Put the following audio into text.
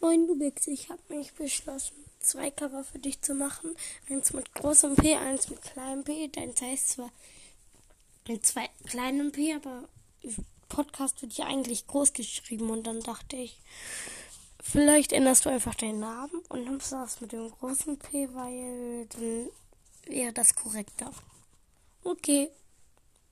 Moin Lubex, ich habe mich beschlossen, zwei Cover für dich zu machen. Eins mit großem P, eins mit kleinem P. Deins heißt zwar mit zwei kleinem P, aber Podcast wird ja eigentlich groß geschrieben und dann dachte ich, vielleicht änderst du einfach deinen Namen und nimmst das mit dem großen P, weil dann wäre das korrekter. Okay.